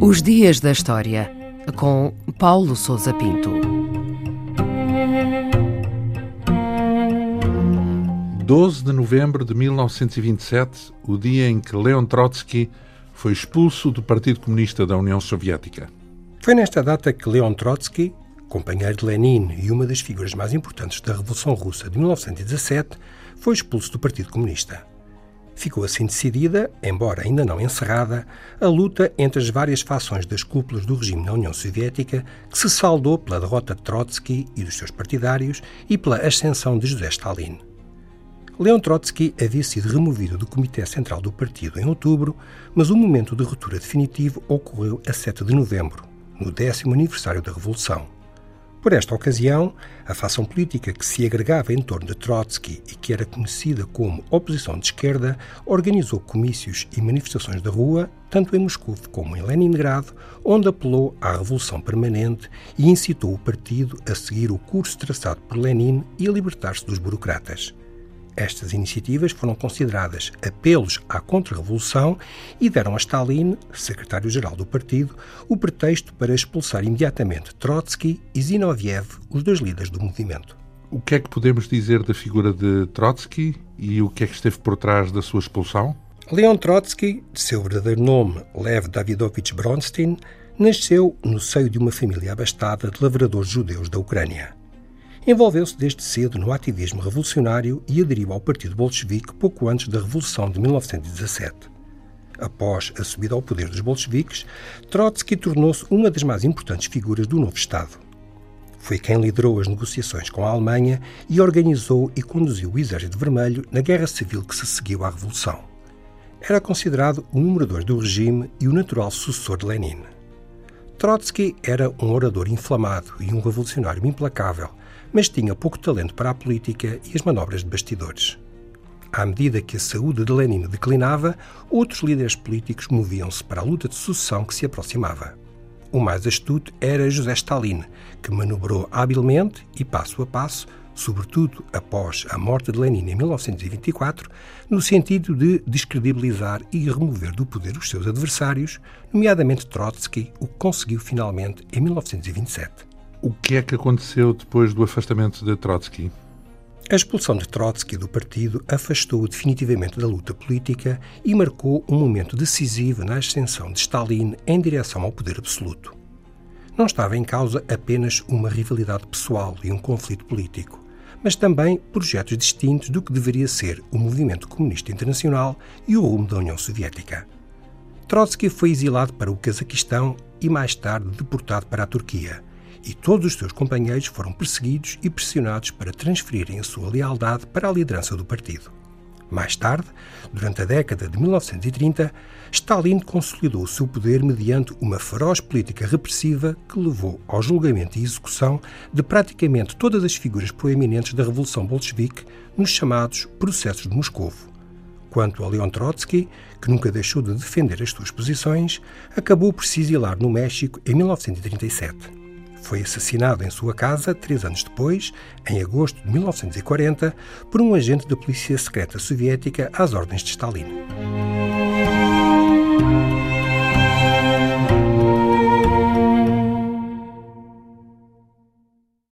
Os Dias da História, com Paulo Souza Pinto. 12 de novembro de 1927, o dia em que Leon Trotsky foi expulso do Partido Comunista da União Soviética. Foi nesta data que Leon Trotsky, companheiro de Lenin e uma das figuras mais importantes da Revolução Russa de 1917, foi expulso do Partido Comunista. Ficou assim decidida, embora ainda não encerrada, a luta entre as várias fações das cúpulas do regime na União Soviética, que se saldou pela derrota de Trotsky e dos seus partidários e pela ascensão de José Stalin. Leon Trotsky havia sido removido do Comitê Central do Partido em outubro, mas o momento de ruptura definitivo ocorreu a 7 de novembro, no décimo aniversário da Revolução. Por esta ocasião, a facção política que se agregava em torno de Trotsky e que era conhecida como oposição de esquerda organizou comícios e manifestações da rua, tanto em Moscou como em Leningrado, onde apelou à revolução permanente e incitou o partido a seguir o curso traçado por Lenin e a libertar-se dos burocratas. Estas iniciativas foram consideradas apelos à contra-revolução e deram a Stalin, secretário-geral do partido, o pretexto para expulsar imediatamente Trotsky e Zinoviev, os dois líderes do movimento. O que é que podemos dizer da figura de Trotsky e o que é que esteve por trás da sua expulsão? Leon Trotsky, de seu verdadeiro nome Lev Davidovich Bronstein, nasceu no seio de uma família abastada de lavradores judeus da Ucrânia. Envolveu-se desde cedo no ativismo revolucionário e aderiu ao Partido Bolchevique pouco antes da Revolução de 1917. Após a subida ao poder dos bolcheviques, Trotsky tornou-se uma das mais importantes figuras do novo Estado. Foi quem liderou as negociações com a Alemanha e organizou e conduziu o Exército Vermelho na guerra civil que se seguiu à Revolução. Era considerado o número dois do regime e o natural sucessor de Lenin. Trotsky era um orador inflamado e um revolucionário implacável, mas tinha pouco talento para a política e as manobras de bastidores. À medida que a saúde de Lenin declinava, outros líderes políticos moviam-se para a luta de sucessão que se aproximava. O mais astuto era José Stalin, que manobrou habilmente e passo a passo, sobretudo após a morte de Lenin em 1924, no sentido de descredibilizar e remover do poder os seus adversários, nomeadamente Trotsky, o que conseguiu finalmente em 1927. O que é que aconteceu depois do afastamento de Trotsky? A expulsão de Trotsky do partido afastou-o definitivamente da luta política e marcou um momento decisivo na ascensão de Stalin em direção ao poder absoluto. Não estava em causa apenas uma rivalidade pessoal e um conflito político, mas também projetos distintos do que deveria ser o movimento comunista internacional e o rumo da União Soviética. Trotsky foi exilado para o Cazaquistão e mais tarde deportado para a Turquia e todos os seus companheiros foram perseguidos e pressionados para transferirem a sua lealdade para a liderança do partido. Mais tarde, durante a década de 1930, Stalin consolidou o seu poder mediante uma feroz política repressiva que levou ao julgamento e execução de praticamente todas as figuras proeminentes da Revolução Bolchevique nos chamados Processos de Moscovo. Quanto a Leon Trotsky, que nunca deixou de defender as suas posições, acabou por se exilar no México em 1937. Foi assassinado em sua casa três anos depois, em agosto de 1940, por um agente da polícia secreta soviética às ordens de Stalin.